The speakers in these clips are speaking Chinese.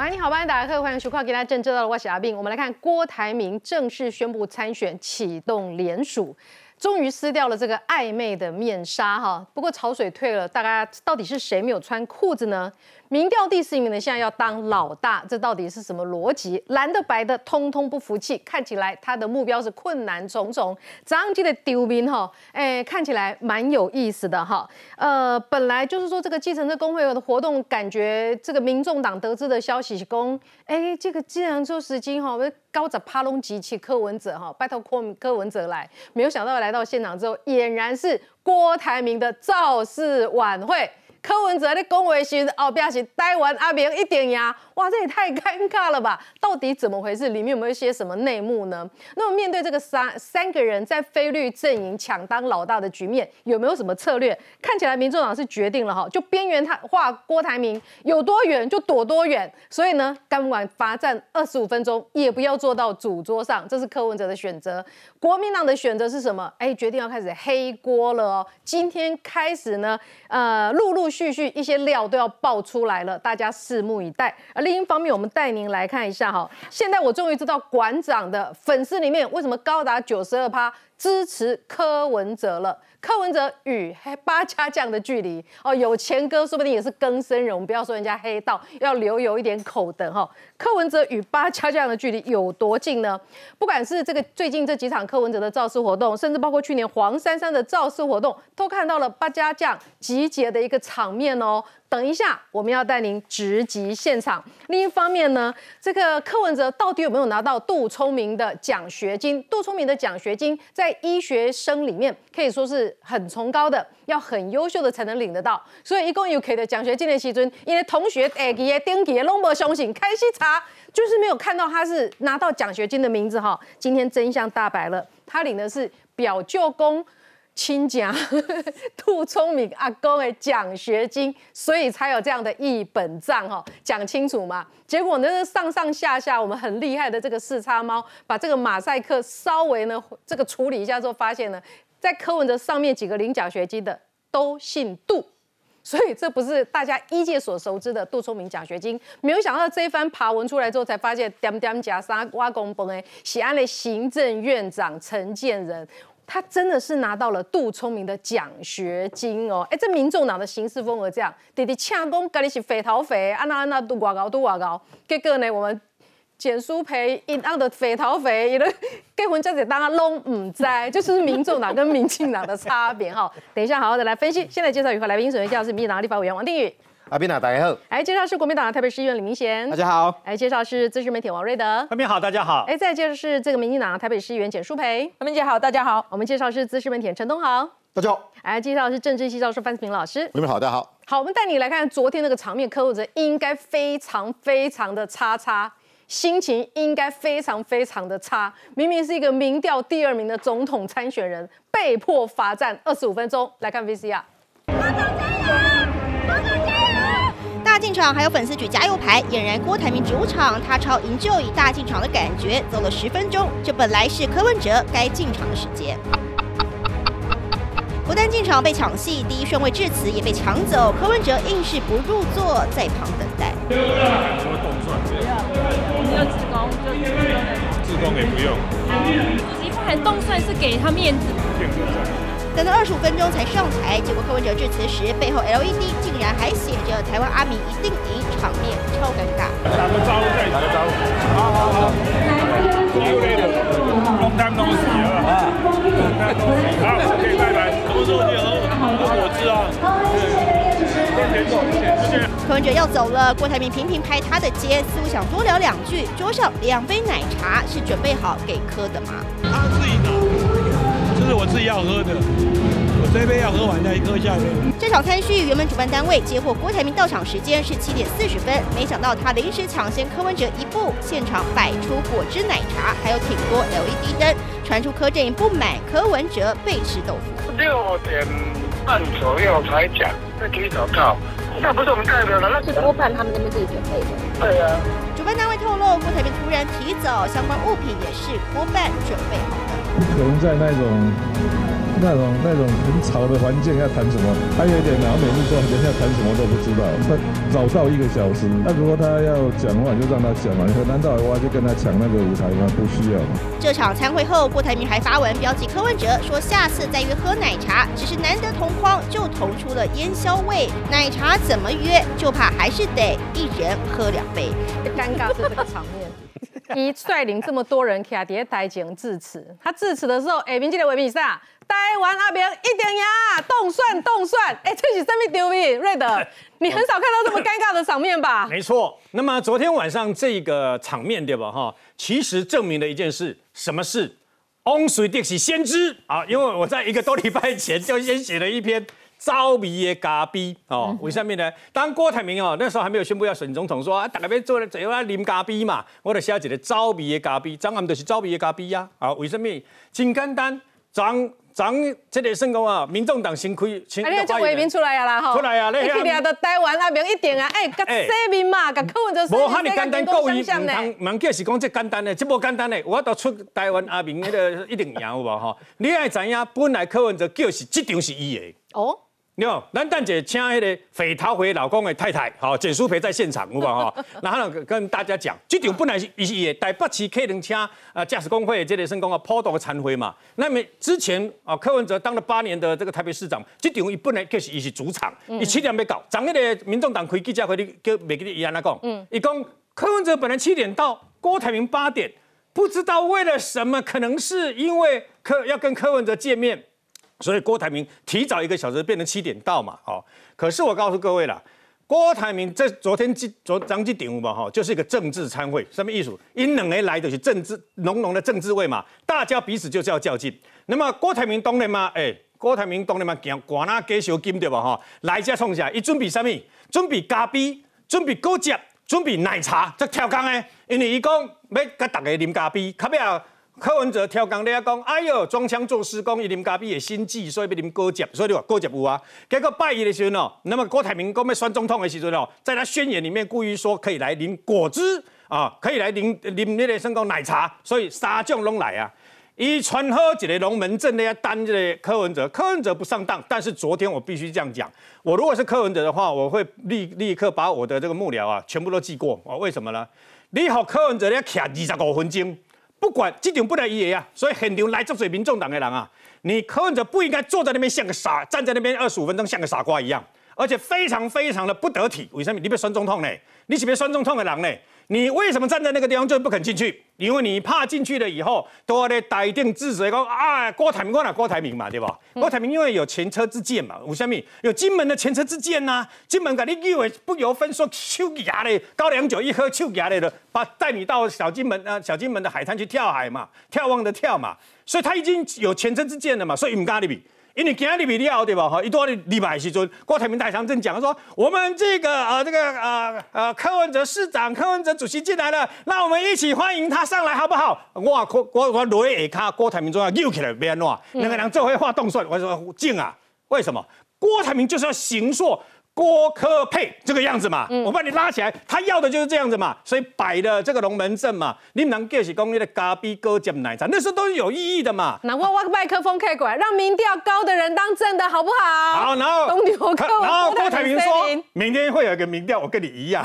晚你好，欢迎打开欢迎收看《给大家正知道的我是阿斌。我们来看郭台铭正式宣布参选，启动联署。终于撕掉了这个暧昧的面纱哈，不过潮水退了，大家到底是谁没有穿裤子呢？民调第四名的现在要当老大，这到底是什么逻辑？蓝的白的通通不服气，看起来他的目标是困难重重。张记的丢兵哈，哎，看起来蛮有意思的哈。呃，本来就是说这个计程车工会的活动，感觉这个民众党得知的消息是公，哎，这个计程车司机哈，高着帕隆吉奇柯文哲哈，拜托柯柯文哲来，没有想到来到现场之后，俨然是郭台铭的造势晚会。柯文哲在恭维时，后边是台湾阿明一点呀。哇，这也太尴尬了吧！到底怎么回事？里面有没有一些什么内幕呢？那么面对这个三三个人在菲律阵营抢当老大的局面，有没有什么策略？看起来民众党是决定了哈，就边缘他画郭台铭有多远就躲多远。所以呢，干管罚站二十五分钟，也不要坐到主桌上，这是柯文哲的选择。国民党的选择是什么？哎，决定要开始黑锅了哦。今天开始呢，呃，陆陆续续一些料都要爆出来了，大家拭目以待。而另一方面，我们带您来看一下哈。现在我终于知道馆长的粉丝里面为什么高达九十二趴支持柯文哲了。柯文哲与 八家将的距离哦，有钱哥说不定也是更生人。我们不要说人家黑道，要留有一点口德哈。柯文哲与八家将的距离有多近呢？不管是这个最近这几场柯文哲的造势活动，甚至包括去年黄珊珊的造势活动，都看到了八家将集结的一个场面哦。等一下，我们要带您直击现场。另一方面呢，这个柯文哲到底有没有拿到杜聪明的奖学金？杜聪明的奖学金在医学生里面可以说是很崇高的，要很优秀的才能领得到。所以一共有给的奖学金的时尊，因为同学哎给登记拢无相信，开始查就是没有看到他是拿到奖学金的名字哈。今天真相大白了，他领的是表舅公。亲家 杜聪明阿公的奖学金，所以才有这样的一本账哈，讲清楚嘛。结果呢，上上下下我们很厉害的这个四叉猫，把这个马赛克稍微呢这个处理一下之后，发现呢，在柯文哲上面几个领奖学金的都姓杜，所以这不是大家一届所熟知的杜聪明奖学金。没有想到这一番爬文出来之后，才发现点点加沙挖公崩诶，喜安的行政院长陈建仁。他真的是拿到了杜聪明的奖学金哦！哎，这民众党的行事风格这样，弟弟呛公家里是匪逃匪，安那安那都外高都外高。结果呢，我们简书培一样的肥头肥，伊咧结婚这子当他拢唔知，就是民众党跟民进党的差别哈。等一下好好的来分析。现在介绍与会来宾，首先介绍是民进党立法委员王定宇。阿斌啊，大家好。哎介绍是国民党的台北市议员李明贤。大家好。哎介绍是资深媒体王瑞德。阿斌好，大家好。哎，再介绍是这个民进党的台北市议员简淑培。阿斌姐好，大家好。我们介绍是资深媒体陈东豪。大家好。哎介绍是政治系教授范思平老师。你们好，大家好。好，我们带你来看昨天那个场面，柯文哲应该非常非常的差差，心情应该非常非常的差。明明是一个民调第二名的总统参选人，被迫罚站二十五分钟。来看 VCR。进场还有粉丝举加油牌，俨然郭台铭主场，他超营救以大进场的感觉，走了十分钟，这本来是柯文哲该进场的时间。不但进场被抢戏，第一顺位致辞也被抢走，柯文哲硬是不入座，在旁等待。自攻，就自攻。也不用。主席不喊动算是给他面子。等了二十五分钟才上台，结果柯文哲致辞时，背后 LED 竟然还写着“台湾阿明一定赢”，场面超尴尬。打个招呼再打个招呼。好好好。long time no see 啊。好，OK，拜拜。什么时候你喝喝果汁啊？柯文哲要走了，郭台铭频频拍他的肩，似乎想多聊两句。桌上两杯奶茶是准备好给柯的吗？他自己拿。是我自己要喝的，我这杯要喝完再喝下面。这场餐叙原本主办单位接获郭台铭到场时间是七点四十分，没想到他临时抢先柯文哲一步，现场摆出果汁奶茶，还有挺多 LED 灯，传出柯阵营不满柯文哲被吃豆腐。六点半左右才讲，那提早到，那不是我们代表的，那是多半他们那边自己准备的。对啊。主办单位透露，郭台铭突然提早，相关物品也是多半准备好的。可能在那种那种那种很吵的环境要谈什么？还有一点，然后每次说人家谈什么都不知道，他早到一个小时。那如果他要讲话，就让他讲嘛。难道我就跟他抢那个舞台吗？不需要。这场参会后，郭台铭还发文标记柯文哲，说下次再约喝奶茶，只是难得同框就同出了烟消味。奶茶怎么约？就怕还是得一人喝两杯。尴尬是这个场面。一率领这么多人卡在台前致辞，他致辞的时候，哎，民进的维比萨，台湾阿明一定赢，动算动算，哎，这是什么丢面？瑞德，你很少看到这么尴尬的场面吧？没错。那么昨天晚上这个场面对吧？哈，其实证明了一件事，什么事？翁水定是先知啊，因为我在一个多礼拜前就先写了一篇。招迷的咖啡哦，为什么呢？当郭台铭哦那时候还没有宣布要选总统，说啊，大家要做了，只要来啉咖啡嘛，我就写一个招迷的咖啡，张暗就是招迷的咖啡呀。啊，为什么？真简单，张张这个算讲啊，民众党先开，先啊，你叫伟民出来啊啦，吼，出来啊，你去掠到台湾阿明一定啊，哎，甲洗面嘛，甲柯文哲，无哈尼简单，故意唔通唔叫是讲这简单的，这无简单的，我都出台湾阿明那个一定赢有无吼？你爱知影，本来柯文哲叫是这场是伊的哦。有，咱蛋姐请那个匪逃回老公的太太，好，简淑培在现场，有吧？哈，然后呢跟大家讲，这场本来是也台北市客人车啊驾驶工会这类成功啊破到个参会嘛。那么之前啊柯文哲当了八年的这个台北市长，这场伊本来就是伊是主场，伊七点要搞，昨日的民众党开记者会，你叫每个人一样来讲，嗯，伊讲柯文哲本来七点到，郭台铭八点，不知道为了什么，可能是因为柯要跟柯文哲见面。所以郭台铭提早一个小时变成七点到嘛，哦，可是我告诉各位了，郭台铭在昨天这昨张记顶嘛，哈，就是一个政治参会，什么意思？因两个来的是政治浓浓的政治味嘛，大家彼此就是要较劲。那么郭台铭当然嘛，哎，郭台铭当然嘛，行寡那给小金对吧？哈，来家冲下，一准备什么？准备咖啡，准备果汁，准备奶茶，这跳工呢？因为伊讲要甲大家啉咖啡，卡要。柯文哲跳岗，你要讲，哎呦，装腔作势，讲伊啉咖啡的心计，所以要啉果汁，所以你话果汁有啊。结果拜一的时候哦，那么郭台铭讲要选总统的时候哦，在他宣言里面故意说可以来啉果汁啊，可以来啉啉那个什么奶茶，所以三种拢来啊。伊传好一个龙门阵的要担这个柯文哲，柯文哲不上当，但是昨天我必须这样讲，我如果是柯文哲的话，我会立立刻把我的这个幕僚啊全部都记过啊。为什么呢？你好，柯文哲要徛二十五分钟。不管这场不来伊个啊，所以很牛来这水民众党的人啊，你柯文哲不应该坐在那边像个傻，站在那边二十五分钟像个傻瓜一样，而且非常非常的不得体。为什么？你被酸中痛呢？你是别酸中痛的人呢？你为什么站在那个地方就不肯进去？因为你怕进去了以后都要来逮定治水讲啊，郭台铭郭哪郭台铭嘛，对吧？郭台铭因为有前车之鉴嘛，吴下面有金门的前车之鉴呐，金门给你以为不由分说，手牙嘞，高粱酒一喝，手牙嘞的，把带你到小金门啊，小金门的海滩去跳海嘛，眺望的跳嘛，所以他已经有前车之鉴了嘛，所以唔敢你比。因为今日比了对吧？哈，一多礼拜时阵，郭台铭台上正讲说，我们这个呃这个呃呃柯文哲市长、柯文哲主席进来了，那我们一起欢迎他上来好不好？我郭我我落下卡，郭台铭就要扭起来变乱，两个人做会画动算，我说静啊，为什么？郭台铭就是要行说。郭科配这个样子嘛，我把你拉起来，他要的就是这样子嘛，所以摆的这个龙门阵嘛，你能叫起公益的咖啡哥酱奶茶，那时候都是有意义的嘛。那我挖个麦克风开过来，让民调高的人当正的好不好？好，然后然后郭台铭说，明天会有一个民调，我跟你一样，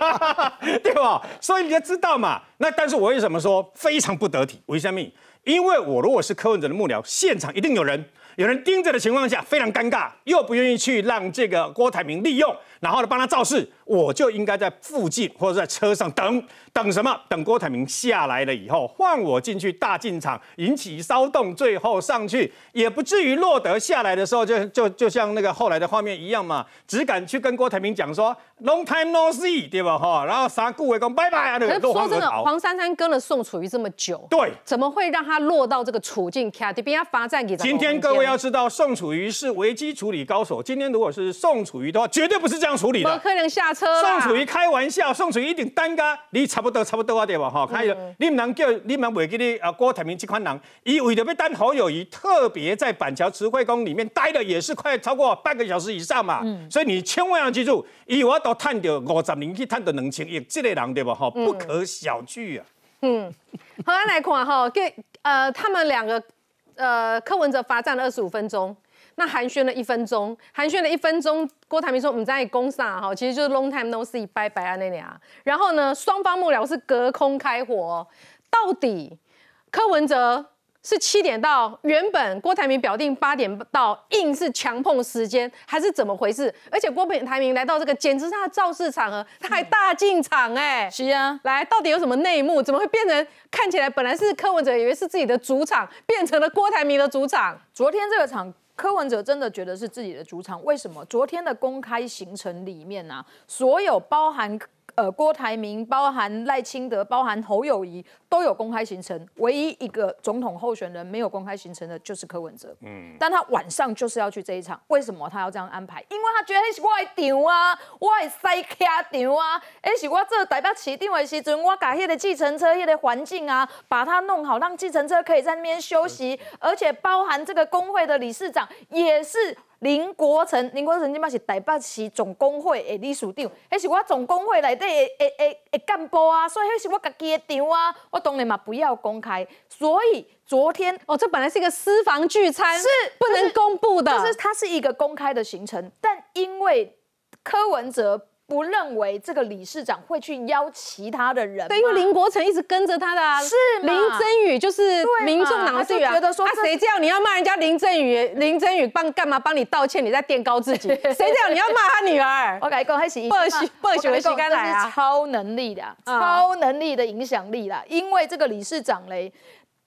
对吧？所以你就知道嘛。那但是我为什么说非常不得体？为什么？因为我如果是柯文哲的幕僚，现场一定有人。有人盯着的情况下，非常尴尬，又不愿意去让这个郭台铭利用，然后呢帮他造势，我就应该在附近或者在车上等。等什么？等郭台铭下来了以后，换我进去大进场，引起骚动，最后上去也不至于落得下来的时候，就就就像那个后来的画面一样嘛，只敢去跟郭台铭讲说 “long time no see”，对吧？哈，然后啥顾伟讲拜拜啊，那个说真的，黄珊珊跟了宋楚瑜这么久，对，怎么会让他落到这个处境？卡迪比亚发展给今天各位要知道，宋楚瑜是危机处理高手。今天如果是宋楚瑜的话，绝对不是这样处理的。可能下车宋楚瑜开玩笑，宋楚瑜一定单干，你差不多差不多啊，对吧？哈，看有你们能叫你们袂记你啊？郭台铭这款人，伊为了要单侯友谊，特别在板桥慈惠宫里面待了也是快超过半个小时以上嘛。嗯所以你千万要记住，伊我都探到五十年去探到两千亿，这类人对吧？哈，不可小觑啊。嗯，好，来看哈，给呃，他们两个呃，柯文哲罚站了二十五分钟，那寒暄了一分钟，寒暄了一分钟，郭台铭说我们在攻上哈，其实就是 long time no see，拜拜啊那俩。然后呢，双方幕僚是隔空开火，到底柯文哲？是七点到，原本郭台铭表定八点到，硬是强碰时间，还是怎么回事？而且郭台铭来到这个，简直是他的造势场合，他还大进场哎，是啊，来，到底有什么内幕？怎么会变成看起来本来是柯文哲以为是自己的主场，变成了郭台铭的主场？昨天这个场，柯文哲真的觉得是自己的主场，为什么？昨天的公开行程里面啊，所有包含。呃，郭台铭、包含赖清德、包含侯友谊都有公开行程，唯一一个总统候选人没有公开行程的就是柯文哲。嗯，但他晚上就是要去这一场，为什么他要这样安排？因为他觉得那是我的场啊，我的赛卡场啊，那是我做台北市定的时阵，我把那个计程车那个环境啊，把它弄好，让计程车可以在那边休息，而且包含这个工会的理事长也是。林国成，林国成即摆是台北市总工会的理事长，迄是我总工会内底的的的的干部啊，所以迄是我家己的场啊，我当然嘛不要公开。所以昨天哦，这本来是一个私房聚餐，是不能公布的，就是它是一个公开的行程，但因为柯文哲。不认为这个理事长会去邀其他的人，对，因为林国成一直跟着他的啊，是林真宇就是民众党的觉得说，他谁叫你要骂人家林真宇？林真宇帮干嘛帮你道歉？你在垫高自己？谁叫你要骂他女儿？我跟你讲，还是不许不许的洗干来啊！超能力的，超能力的影响力啦，因为这个理事长嘞。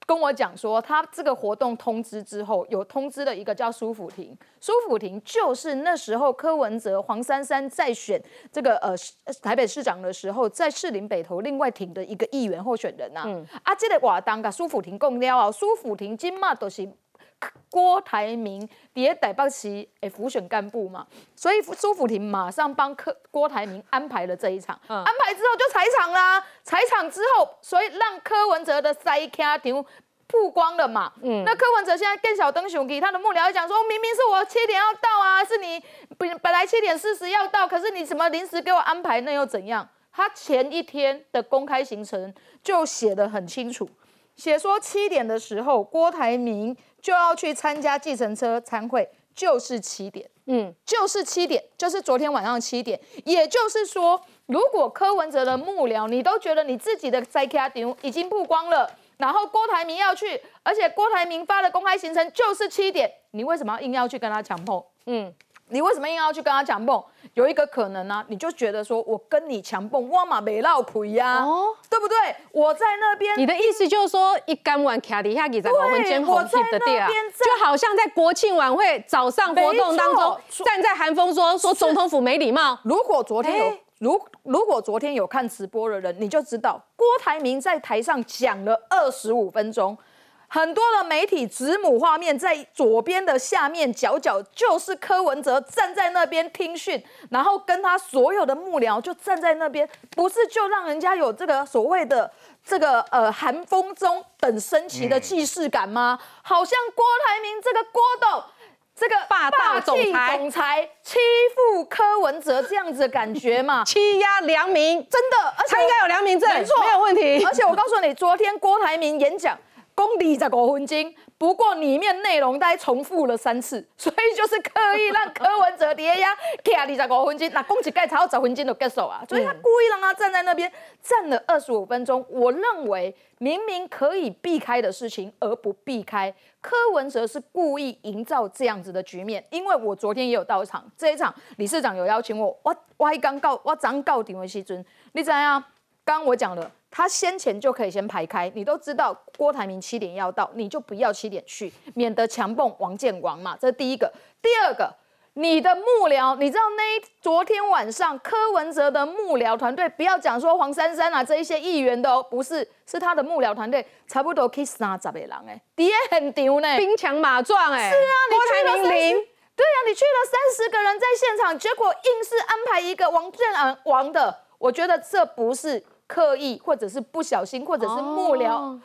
跟我讲说，他这个活动通知之后，有通知了一个叫苏府庭，苏府庭就是那时候柯文哲、黄珊珊在选这个呃台北市长的时候，在士林北投另外挺的一个议员候选人呐。啊，这个瓦当噶苏府庭共撩啊，苏府庭今嘛都是。郭台铭也台北市诶辅选干部嘛，所以苏福廷马上帮柯郭台铭安排了这一场，安排之后就踩场啦，踩场之后，所以让柯文哲的塞卡场曝光了嘛。嗯，那柯文哲现在更小灯熊给他的幕僚讲说，明明是我七点要到啊，是你本本来七点四十要到，可是你什么临时给我安排，那又怎样？他前一天的公开行程就写得很清楚，写说七点的时候郭台铭。就要去参加计程车参会，就是七点，嗯，就是七点，就是昨天晚上七点。也就是说，如果柯文哲的幕僚你都觉得你自己的在卡顶已经曝光了，然后郭台铭要去，而且郭台铭发的公开行程就是七点，你为什么要硬要去跟他强碰？嗯。你为什么硬要去跟他强蹦？有一个可能呢，你就觉得说我跟你强蹦，我嘛没闹亏呀，对不对？我在那边，你的意思就是说，一干完卡底下给在我们间红旗的地啊，就好像在国庆晚会早上活动当中，站在寒风说说总统府没礼貌。如果昨天有，如如果昨天有看直播的人，你就知道郭台铭在台上讲了二十五分钟。很多的媒体子母画面在左边的下面角角，就是柯文哲站在那边听讯，然后跟他所有的幕僚就站在那边，不是就让人家有这个所谓的这个呃寒风中等升旗的既视感吗？好像郭台铭这个郭董这个霸道总裁总裁欺负柯文哲这样子的感觉嘛？欺压良民，真的，而且他应该有良民证，没错，没有问题。而且我告诉你，昨天郭台铭演讲。公二十五分钟，不过里面内容大概重复了三次，所以就是刻意让柯文哲跌呀，卡二十五分钟，那公起盖才要十分钟就结束啊，所以他故意让他站在那边站了二十五分钟。我认为明明可以避开的事情而不避开，柯文哲是故意营造这样子的局面。因为我昨天也有到场，这一场理事长有邀请我，我我刚告我刚告顶为西尊，你怎样？刚我讲了。他先前就可以先排开，你都知道郭台铭七点要到，你就不要七点去，免得强蹦王建王嘛。这是第一个。第二个，你的幕僚，你知道那昨天晚上柯文哲的幕僚团队，不要讲说黄珊珊啊这一些议员的哦，不是，是他的幕僚团队，差不多可以三十个人哎，也很牛呢，兵强马壮哎。是啊，你去了三十，对啊，你去了三十个人在现场，结果硬是安排一个王建王的，我觉得这不是。刻意或者是不小心，或者是幕僚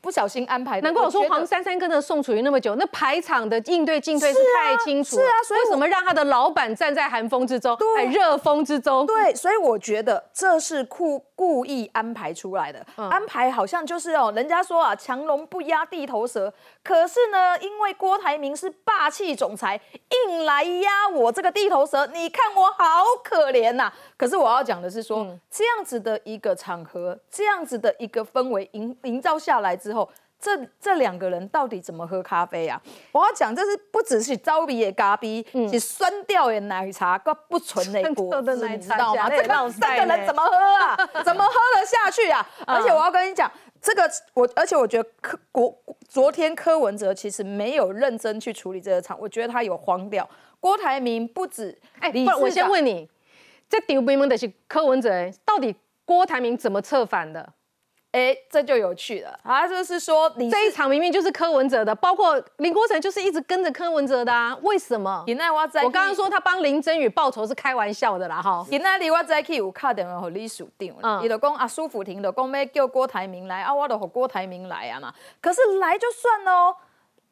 不小心安排的。难怪我说黄珊珊跟着宋楚瑜那么久，那排场的应对进退是太清楚。是啊，所以为什么让他的老板站在寒风之中，对，热风之中？对，所以我觉得这是故故意安排出来的，安排好像就是哦，人家说啊，强龙不压地头蛇，可是呢，因为郭台铭是霸气总裁，硬来压我这个地头蛇，你看我好可怜呐。可是我要讲的是说，这样子的一个场合，这样子的一个氛围营营造下来之后。这这两个人到底怎么喝咖啡啊？我要讲，这是不只是招鼻也咖啡，是酸掉的奶茶，个不纯 的果汁，你知道吗？这个这个人怎么喝啊？怎么喝得下去啊？而且我要跟你讲，这个我，而且我觉得柯国昨天柯文哲其实没有认真去处理这个场，我觉得他有慌掉。郭台铭不止，哎，不，我先问你，这丢兵们的是柯文哲，到底郭台铭怎么策反的？哎，这就有趣了啊！就是说，你这一场明明就是柯文哲的，包括林国成就是一直跟着柯文哲的啊，为什么？我刚刚说他帮林真宇报仇是开玩笑的啦，哈。现在里我在去有卡电话和李署定，伊就讲啊，苏福庭的讲要叫郭台铭来啊，我就和郭台铭来啊嘛。可是来就算喽，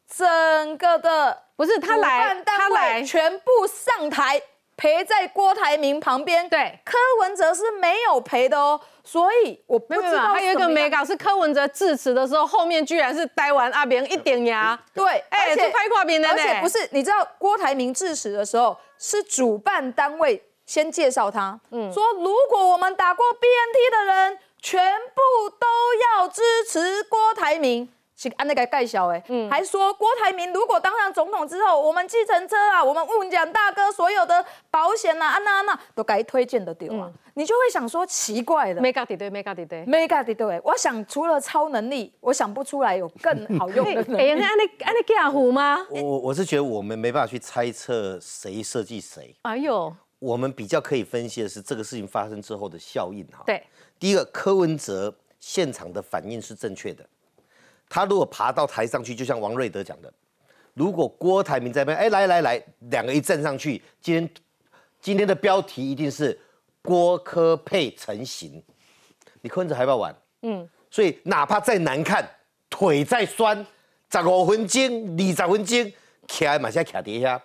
整个的不是他来，他来全部上台。陪在郭台铭旁边，对，柯文哲是没有陪的哦，所以我不知道。还有一个美感是柯文哲致辞的时候，后面居然是呆完阿扁一点牙。对，哎，这拍跨边的而且不是，你知道郭台铭致辞的时候，是主办单位先介绍他，嗯，说如果我们打过 BNT 的人，全部都要支持郭台铭。是按那个盖小哎，还说郭台铭如果当上总统之后，我们计程车啊，我们问讲大哥所有的保险呐，安娜安娜都该推荐的对啊，你就会想说奇怪的。mega 对 mega 对，mega 对，我想除了超能力，我想不出来有更好用的。哎，那安那安那假虎吗？我我是觉得我们没办法去猜测谁设计谁。哎呦，我们比较可以分析的是这个事情发生之后的效应哈。对，第一个柯文哲现场的反应是正确的。他如果爬到台上去，就像王瑞德讲的，如果郭台铭在那边，哎，来来来，两个一站上去，今天今天的标题一定是郭科配成型，你柯文哲还不要玩？嗯，所以哪怕再难看，腿再酸，十五分钟、二十分钟，卡马下卡跌下，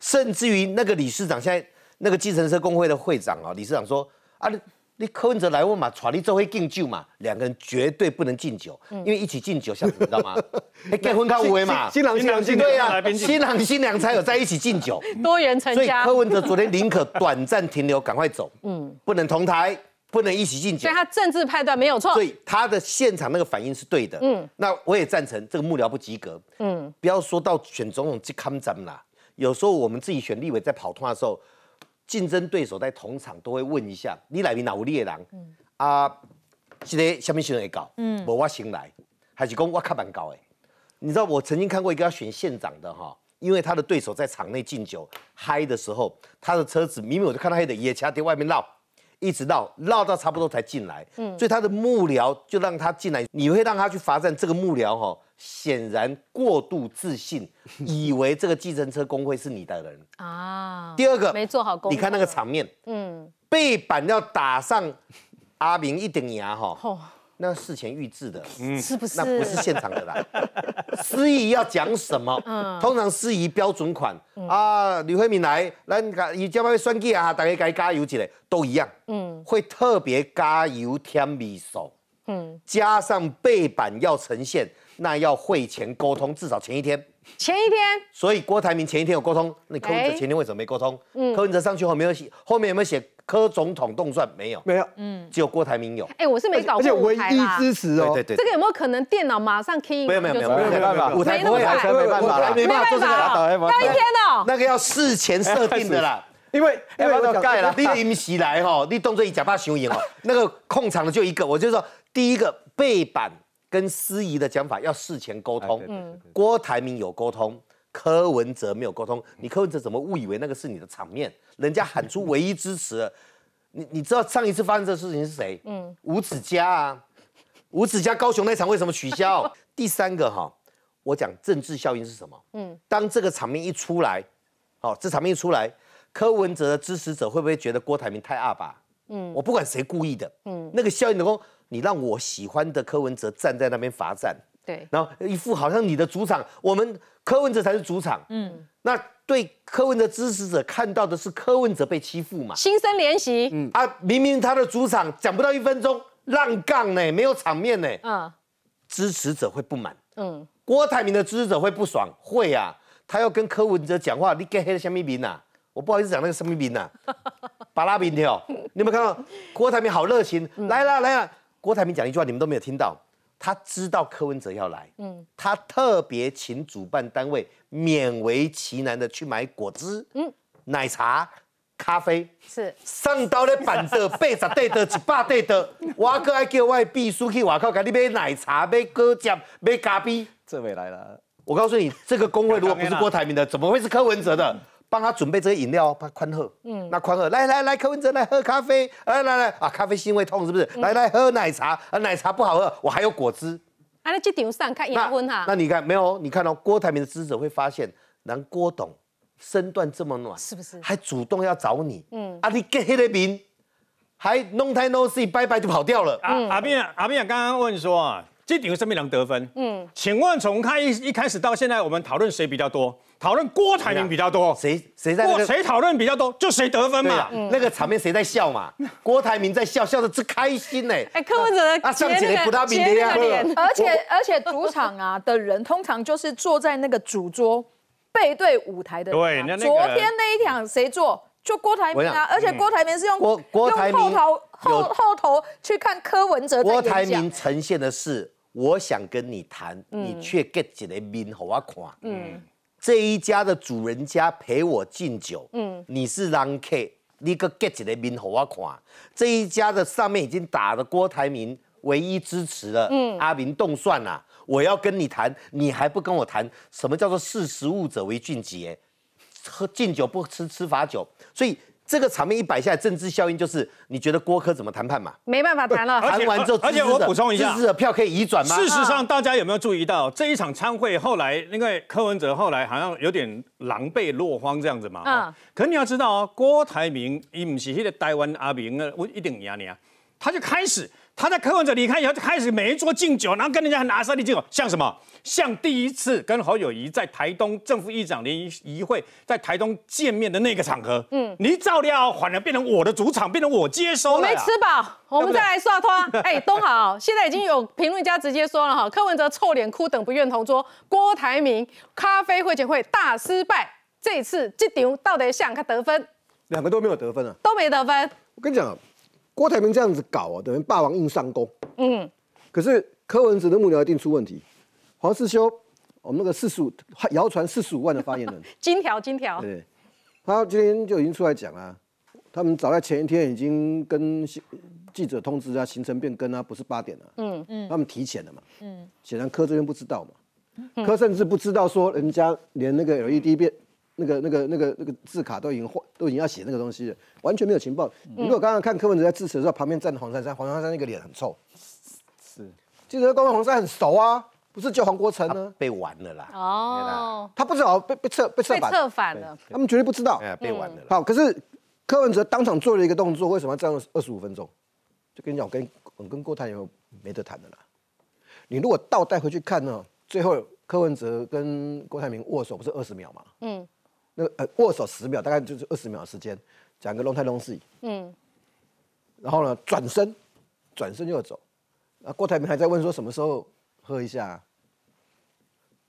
甚至于那个理事长，现在那个计程车工会的会长啊，理事长说啊。你柯文哲来问嘛，传你做会敬酒嘛，两个人绝对不能敬酒，因为一起敬酒像你知道吗？结婚靠五位嘛，新郎新娘对呀，新郎新娘。才有在一起敬酒，多元成家。所以柯文哲昨天宁可短暂停留，赶快走，嗯，不能同台，不能一起敬酒。所以他政治判断没有错，所以他的现场那个反应是对的，嗯，那我也赞成这个幕僚不及格，嗯，不要说到选总统去看咱们啦，有时候我们自己选立委在跑团的时候。竞争对手在同场都会问一下，你来面哪有猎人？啊，这个什么时候会搞，嗯，无我先来，还是讲我卡板搞诶？你知道我曾经看过一个要选县长的哈，因为他的对手在场内敬酒嗨的时候，他的车子明明我就看到他的野车在外面绕，一直绕绕到差不多才进来，嗯，所以他的幕僚就让他进来，你会让他去罚站？这个幕僚哈。显然过度自信，以为这个计程车工会是你的人啊。第二个没做好工，你看那个场面，嗯，背板要打上阿明一顶牙哈，那事前预制的，嗯，是不是？那不是现场的啦。司仪要讲什么？嗯，通常司仪标准款啊，吕慧敏来，来，你叫他算计啊，大家该加油起来，都一样，嗯，会特别加油添米手，嗯，加上背板要呈现。那要会前沟通，至少前一天。前一天。所以郭台铭前一天有沟通，那柯文哲前天为什么没沟通？嗯，柯文哲上去后没有写，后面有没有写柯总统动算？没有，没有，嗯，只有郭台铭有。哎，我是没搞过舞台啦。唯一支持哦，对对。这个有没有可能电脑马上 key？没有没有没有没办法，舞台不会没办法，没办法做这个要一天哦。那个要事前设定的啦，因为因为都盖了，你临时来哈，你动作一假怕熊赢哦。那个控场的就一个，我就说第一个背板。跟司仪的讲法要事前沟通，郭台铭有沟通，柯文哲没有沟通。你柯文哲怎么误以为那个是你的场面？人家喊出唯一支持，你你知道上一次发生这事情是谁？嗯，吴子嘉啊，吴子嘉高雄那场为什么取消？第三个哈，我讲政治效应是什么？嗯，当这个场面一出来，好，这场面一出来，柯文哲的支持者会不会觉得郭台铭太二吧？嗯，我不管谁故意的，嗯，那个效应能够。你让我喜欢的柯文哲站在那边罚站，对，然后一副好像你的主场，我们柯文哲才是主场。嗯，那对柯文哲支持者看到的是柯文哲被欺负嘛？新生联席，嗯啊，明明他的主场讲不到一分钟，浪杠呢，没有场面呢。嗯，支持者会不满。嗯，郭台铭的支持者会不爽，会啊，他要跟柯文哲讲话，你给黑的什么名呐？我不好意思讲那个什么名呐，巴拉饼条，你有没有看到郭台铭好热情？来啦来啦，郭台铭讲一句话，你们都没有听到。他知道柯文哲要来，嗯，他特别请主办单位勉为其难的去买果汁、嗯，奶茶、咖啡，是。上到咧板凳八十对的、一百对的，我哥还叫我秘书去外口给你买奶茶、买果汁、买咖啡，这位来了。我告诉你，这个工会如果不是郭台铭的，怎么会是柯文哲的？帮他准备这个饮料，他宽喝。嗯，那宽喝，来来来，柯文哲来喝咖啡，来来来啊，咖啡心会痛是不是？来来喝奶茶，啊奶茶不好喝，我还有果汁。啊，那这场上看结婚哈。那你看没有？你看到郭台铭的支持者会发现，南郭董身段这么暖，是不是？还主动要找你。嗯，啊你 get 黑的名，还 no time no see，拜拜就跑掉了。阿阿斌阿斌刚刚问说啊，这顶什么能得分？嗯，请问从开一一开始到现在，我们讨论谁比较多？讨论郭台铭比较多，谁谁在那个谁讨论比较多，就谁得分嘛。那个场面谁在笑嘛？郭台铭在笑，笑的真开心呢。哎，柯文哲啊，上节不大明的呀。而且而且主场啊的人通常就是坐在那个主桌背对舞台的。对，昨天那一场谁坐？就郭台铭啊。而且郭台铭是用郭郭台铭后头后后头去看柯文哲。郭台铭呈现的是，我想跟你谈，你却 get 一个面给我看。嗯。这一家的主人家陪我敬酒，嗯，你是让客，你个 get 的面好我看。这一家的上面已经打了郭台铭唯一支持了，嗯，阿明动算了，我要跟你谈，你还不跟我谈？什么叫做识时务者为俊杰？喝敬酒不吃吃罚酒，所以。这个场面一摆下来，政治效应就是你觉得郭科怎么谈判嘛？没办法谈了。谈完之后，而且我补充一下，支持的票可以移转吗？事实上，大家有没有注意到这一场参会后来，因为柯文哲后来好像有点狼狈落荒这样子嘛？嗯。可你要知道哦，郭台铭伊不是那个台湾阿明啊，我一定赢你啊，他就开始。他在柯文哲离开以后，就开始每一桌敬酒，然后跟人家拿沙利敬酒，像什么？像第一次跟侯友谊在台东正副议长联谊议会，在台东见面的那个场合，嗯，你照料反而变成我的主场，变成我接收我没吃饱，我们再来刷拖。哎，东好，现在已经有评论家直接说了哈，柯文哲臭脸哭等不愿同桌，郭台铭咖啡会前会大失败，这次这场到底想他得分？两个都没有得分啊，都没得分。我跟你讲。郭台铭这样子搞啊，等于霸王硬上弓。嗯，可是柯文哲的幕僚一定出问题。黄世修，我们那个四十五谣传四十五万的发言人，金条金条，对，他今天就已经出来讲了，他们早在前一天已经跟记者通知啊，行程变更啊，不是八点了。嗯嗯，他们提前了嘛。嗯，显然柯这边不知道嘛，柯甚至不知道说人家连那个 LED 变。那个、那个、那个、那个字卡都已经换，都已经要写那个东西了，完全没有情报。如果刚刚看柯文哲在致辞的时候，旁边站的黄珊珊，黄珊珊那个脸很臭。是，记者跟黄珊珊很熟啊，不是叫黄国成呢？被玩了啦。哦。他不知道被被策被策反。策反了。他们绝对不知道。哎，被玩了。好，可是柯文哲当场做了一个动作，为什么要站二十五分钟？就跟你讲，我跟我跟郭台铭没得谈的啦。你如果倒带回去看呢，最后柯文哲跟郭台铭握手不是二十秒吗？嗯。那呃握手十秒，大概就是二十秒时间，讲个 long time long see，嗯，然后呢转身，转身就要走，啊郭台铭还在问说什么时候喝一下，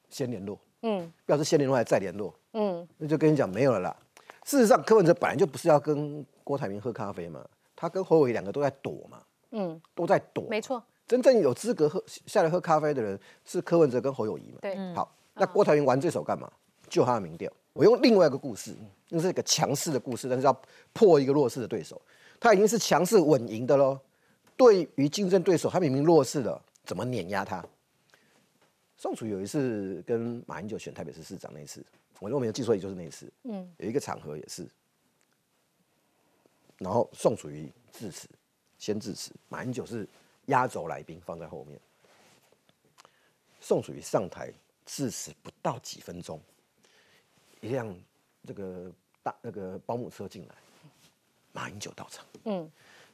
先联络，嗯，表示先联络还是再联络，嗯，那就跟你讲没有了啦。事实上柯文哲本来就不是要跟郭台铭喝咖啡嘛，他跟侯伟两个都在躲嘛，嗯，都在躲，没错，真正有资格喝下来喝咖啡的人是柯文哲跟侯友谊嘛，对，好，那郭台铭玩这手干嘛？救他的民调。我用另外一个故事，那是一个强势的故事，但是要破一个弱势的对手。他已经是强势稳赢的喽。对于竞争对手，他明明弱势了，怎么碾压他？宋楚有一次跟马英九选台北市市长那一次，我如果没有记错，也就是那一次。嗯，有一个场合也是，然后宋楚瑜致辞，先致辞，马英九是压轴来宾放在后面。宋楚瑜上台致辞不到几分钟。一辆这个大那个保姆车进来，马英九到场。嗯，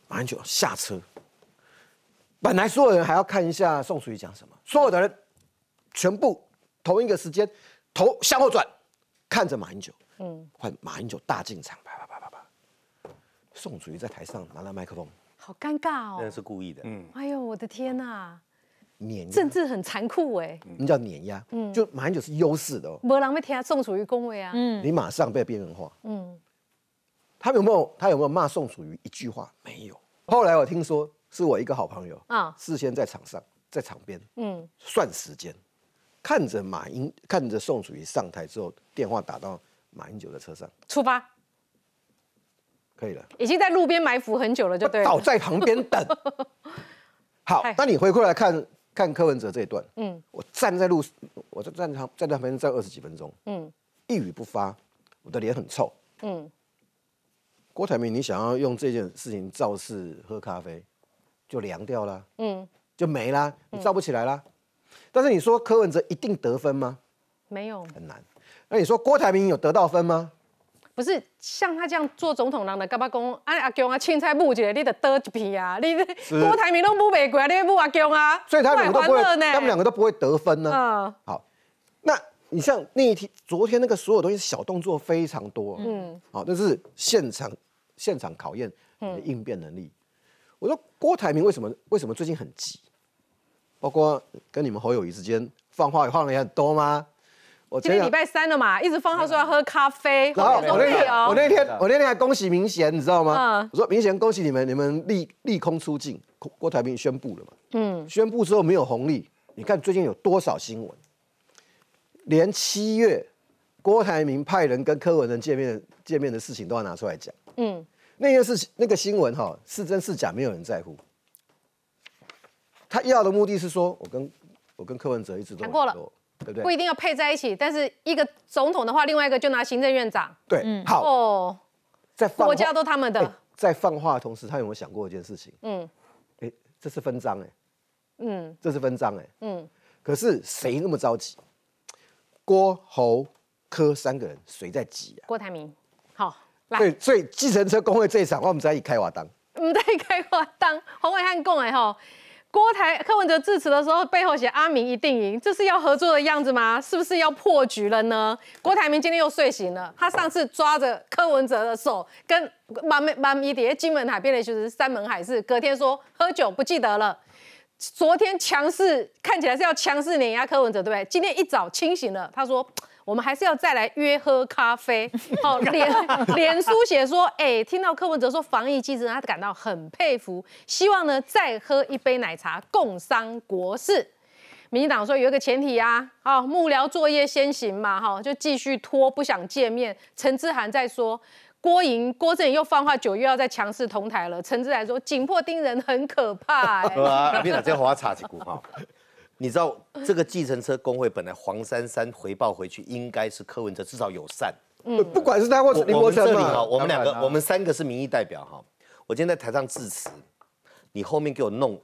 马英九下车，本来所有人还要看一下宋楚瑜讲什么，所有的人全部同一个时间头向后转，看着马英九，嗯，换马英九大进场，啪啪啪啪啪，宋楚瑜在台上拿了麦克风，好尴尬哦，那是故意的，嗯，哎呦我的天哪，碾政治很残酷哎，你叫碾压，嗯，就马英九是优势的哦，没人会听宋楚瑜恭维啊，嗯，你马上被边缘化，嗯，他有没有他有没有骂宋楚瑜一句话？没有。后来我听说是我一个好朋友啊，事先在场上，在场边，嗯，算时间，看着马英，看着宋楚瑜上台之后，电话打到马英九的车上，出发，可以了，已经在路边埋伏很久了，就对，倒在旁边等。好，那你回过来看看柯文哲这一段，嗯，我站在路，我就站他站在旁边站二十几分钟，嗯，一语不发，我的脸很臭，嗯。郭台铭，你想要用这件事情造势喝咖啡，就凉掉了，嗯，就没啦，你造不起来啦。但是你说柯文哲一定得分吗？没有，很难。那你说郭台铭有得到分吗？不是，像他这样做总统，人的干巴讲，啊阿强啊，青菜母一个，你得得一批啊，你郭台铭都母玫瑰，你母阿强啊，所以他们两个都不会，他们两个都不会得分呢。嗯，好，那你像那一天，昨天那个所有东西小动作非常多，嗯，好，那是现场。现场考验你的应变能力。我说郭台铭为什么为什么最近很急？包括跟你们侯友谊之间放话放的也很多吗？我今天礼拜三了嘛，一直放他说要喝咖啡。然后我那天我那天我那天还恭喜明贤，你知道吗？我说明贤恭喜你们，你们利利空出尽。郭台铭宣布了嘛？嗯，宣布之后没有红利。你看最近有多少新闻？连七月郭台铭派人跟柯文哲见面见面的事情都要拿出来讲。嗯。那件事情，那个新闻哈，是真是假，没有人在乎。他要的目的是说，我跟我跟柯文哲一直都谈过了，对不对？不一定要配在一起，但是一个总统的话，另外一个就拿行政院长。对，好哦，在国家都他们的，在放话的同时，他有没有想过一件事情？嗯，哎，这是分赃哎，嗯，这是分赃哎，嗯，可是谁那么着急？郭侯柯三个人谁在急啊？郭台铭，好。所以，所以计程车工会这一场，我们在一开瓦当，我们在开瓦当。洪伟汉讲哎吼，郭台柯文哲致辞的时候，背后写阿明一定赢，这是要合作的样子吗？是不是要破局了呢？郭台铭今天又睡醒了，他上次抓着柯文哲的手，跟妈咪妈咪在金门海边的就是三门海誓，隔天说喝酒不记得了。昨天强势看起来是要强势碾压柯文哲，对不对？今天一早清醒了，他说。我们还是要再来约喝咖啡。好，脸脸书写说，哎，听到柯文哲说防疫机制，他感到很佩服，希望呢再喝一杯奶茶，共商国事。民进党说有一个前提啊，好，幕僚作业先行嘛，哈，就继续拖，不想见面。陈志涵在说，郭莹、郭正又放话，九月要再强势同台了。陈志涵说，紧迫盯人很可怕。对啊，民进党这话差几股哈。你知道这个计程车工会本来黄珊珊回报回去应该是柯文哲至少友善，嗯，不管是他或林国成这里哈，我们两个我们三个是民意代表哈，我今天在台上致辞。你后面给我弄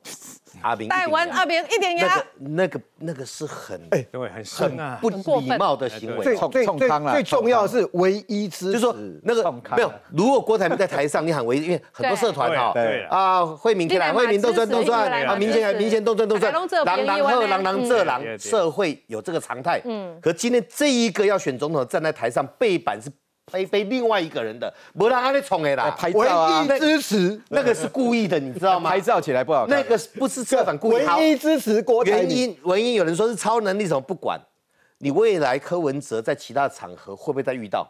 阿炳，带完阿炳一点牙，那个那个是很哎，对，很深啊，不礼貌的行为。最最最最重要的是唯一之，就是说那个没有。如果郭台铭在台上，你喊唯一，因为很多社团哈，啊，惠民起来，惠民都争都争啊，明显明显都争都争，狼狼二狼狼这狼，社会有这个常态。嗯，可今天这一个要选总统站在台上背板是。非非另外一个人的，不让他去宠的啦，拍照啊，唯一支持那个是故意的，你知道吗？拍照起来不好看，那个不是策反故意。唯一支持郭原因原因有人说是超能力，什么不管，你未来柯文哲在其他场合会不会再遇到？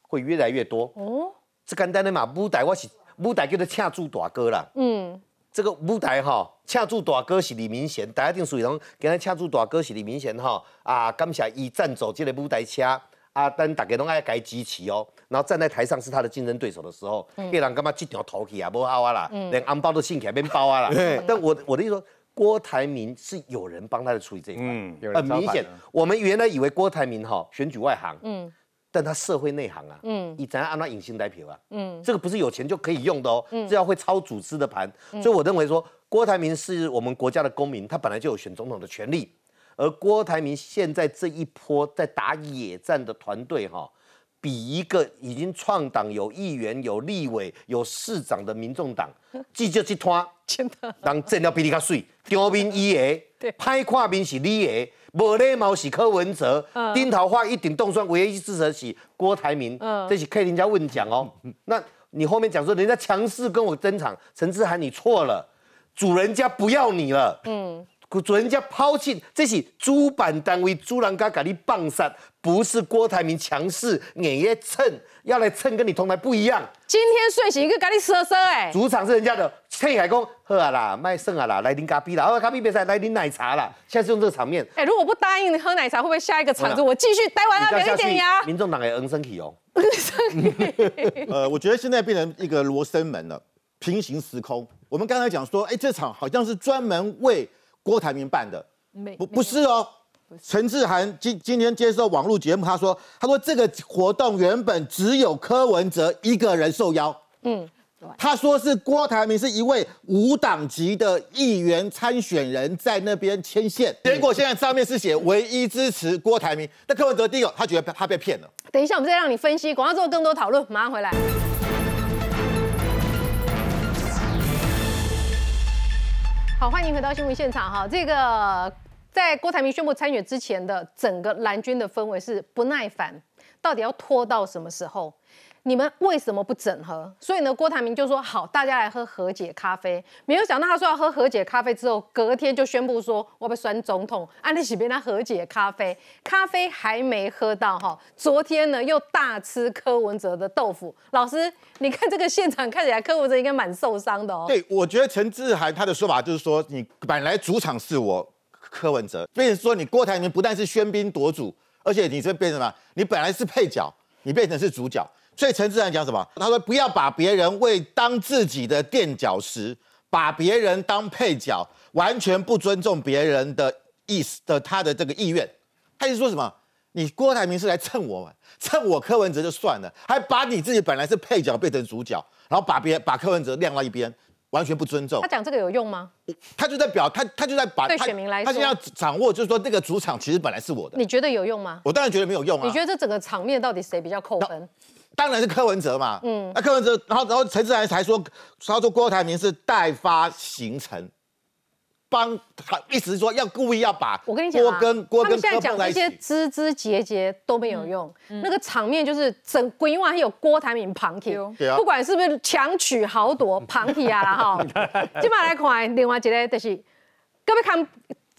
会越来越多哦。这简单的嘛，舞台我是舞台叫做恰住大哥啦。嗯，这个舞台哈，恰住大哥是李明贤，大家一定属于讲，今日恰住大哥是李明贤哈啊，感谢伊站走这个舞台车。阿丹大家拢爱改机器哦，然后站在台上是他的竞争对手的时候，别人干嘛这条头起啊，不好啊啦，连安包都信起来变包啊啦。但我我的意思说，郭台铭是有人帮他在处理这一块，很明显。我们原来以为郭台铭哈选举外行，嗯，但他社会内行啊，嗯，你怎样按他隐形代表啊，嗯，这个不是有钱就可以用的哦，这要会操组织的盘。所以我认为说，郭台铭是我们国家的公民，他本来就有选总统的权利。而郭台铭现在这一波在打野战的团队哈，比一个已经创党有议员、有立委、有市长的民众党，记就去拖，真的，人真了比你较水，张面伊个，歹看面是你个，无礼貌是柯文哲，丁桃花一顶动算，唯一支持是郭台铭，这是 K 人家问讲哦。那你后面讲说人家强势跟我登场，陈志涵你错了，主人家不要你了，嗯。主人家抛弃，这是主办单位主人家给你棒杀，不是郭台铭强势，眼也蹭，要来蹭跟你同台不一样。今天睡醒一个给你说说哎，主场是人家的，天海公喝啊啦，卖剩啊啦，来啉咖啡啦，喝咖啡别赛来啉奶茶啦，现在是用这个场面。哎，如果不答应喝奶茶，会不会下一个场子我继续待完啊？别点呀。民众党也恩身体哦。呃，我觉得现在变成一个罗生门了，平行时空。我们刚才讲说，哎，这场好像是专门为。郭台铭办的，不不是哦。陈志涵今今天接受网络节目，他说他说这个活动原本只有柯文哲一个人受邀，嗯，他说是郭台铭是一位无党籍的议员参选人在那边牵线，结果现在上面是写唯一支持郭台铭，那柯文哲第一个他觉得他被骗了。等一下我们再让你分析，广告之后更多讨论，马上回来。好，欢迎回到新闻现场哈。这个在郭台铭宣布参选之前的整个蓝军的氛围是不耐烦，到底要拖到什么时候？你们为什么不整合？所以呢，郭台铭就说好，大家来喝和解咖啡。没有想到他说要喝和解咖啡之后，隔天就宣布说我被选总统，安利喜边他和解咖啡，咖啡还没喝到哈。昨天呢又大吃柯文哲的豆腐。老师，你看这个现场看起来柯文哲应该蛮受伤的哦。对，我觉得陈志涵他的说法就是说，你本来主场是我柯文哲，变成说你郭台铭不但是喧宾夺主，而且你这变成什么？你本来是配角，你变成是主角。所以陈志涵讲什么？他说不要把别人为当自己的垫脚石，把别人当配角，完全不尊重别人的意思的他的这个意愿。他是说什么？你郭台铭是来蹭我，蹭我柯文哲就算了，还把你自己本来是配角变成主角，然后把别把柯文哲晾到一边，完全不尊重。他讲这个有用吗？他就在表他他就在把对选民来说，他就要掌握，就是说那个主场其实本来是我的。你觉得有用吗？我当然觉得没有用啊。你觉得这整个场面到底谁比较扣分？当然是柯文哲嘛，嗯，那柯文哲，然后然后陈志涵才说，他说郭台铭是代发行程，帮他意思是说要故意要把我跟你讲郭跟郭跟现在讲这些枝枝节节都没有用，那个场面就是整规划还有郭台铭旁听，不管是不是强取豪夺旁听啊啦哈，今晚来看另外一个就是各位看。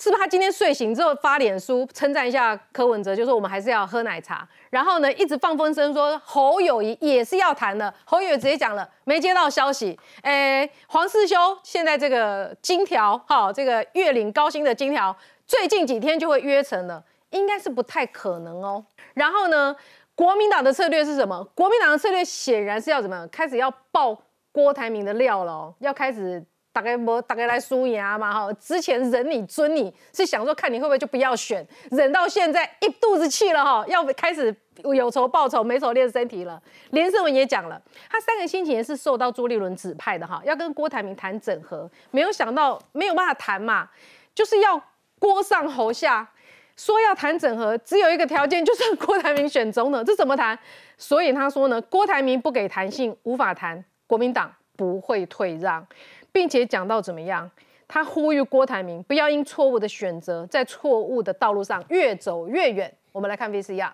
是不是他今天睡醒之后发脸书称赞一下柯文哲，就说我们还是要喝奶茶，然后呢一直放风声说侯友谊也是要谈的，侯友谊直接讲了没接到消息，哎，黄世修现在这个金条哈，这个月领高薪的金条，最近几天就会约成了，应该是不太可能哦。然后呢，国民党的策略是什么？国民党的策略显然是要怎么开始要爆郭台铭的料了，要开始。大概不大概来输赢嘛哈，之前忍你尊你是想说看你会不会就不要选，忍到现在一肚子气了哈，要开始有仇报仇，没仇练身体了。连胜文也讲了，他三个星期前是受到朱立伦指派的哈，要跟郭台铭谈整合，没有想到没有办法谈嘛，就是要郭上侯下，说要谈整合，只有一个条件，就是郭台铭选总统，这怎么谈？所以他说呢，郭台铭不给弹性，无法谈，国民党不会退让。并且讲到怎么样，他呼吁郭台铭不要因错误的选择，在错误的道路上越走越远。我们来看 V C R。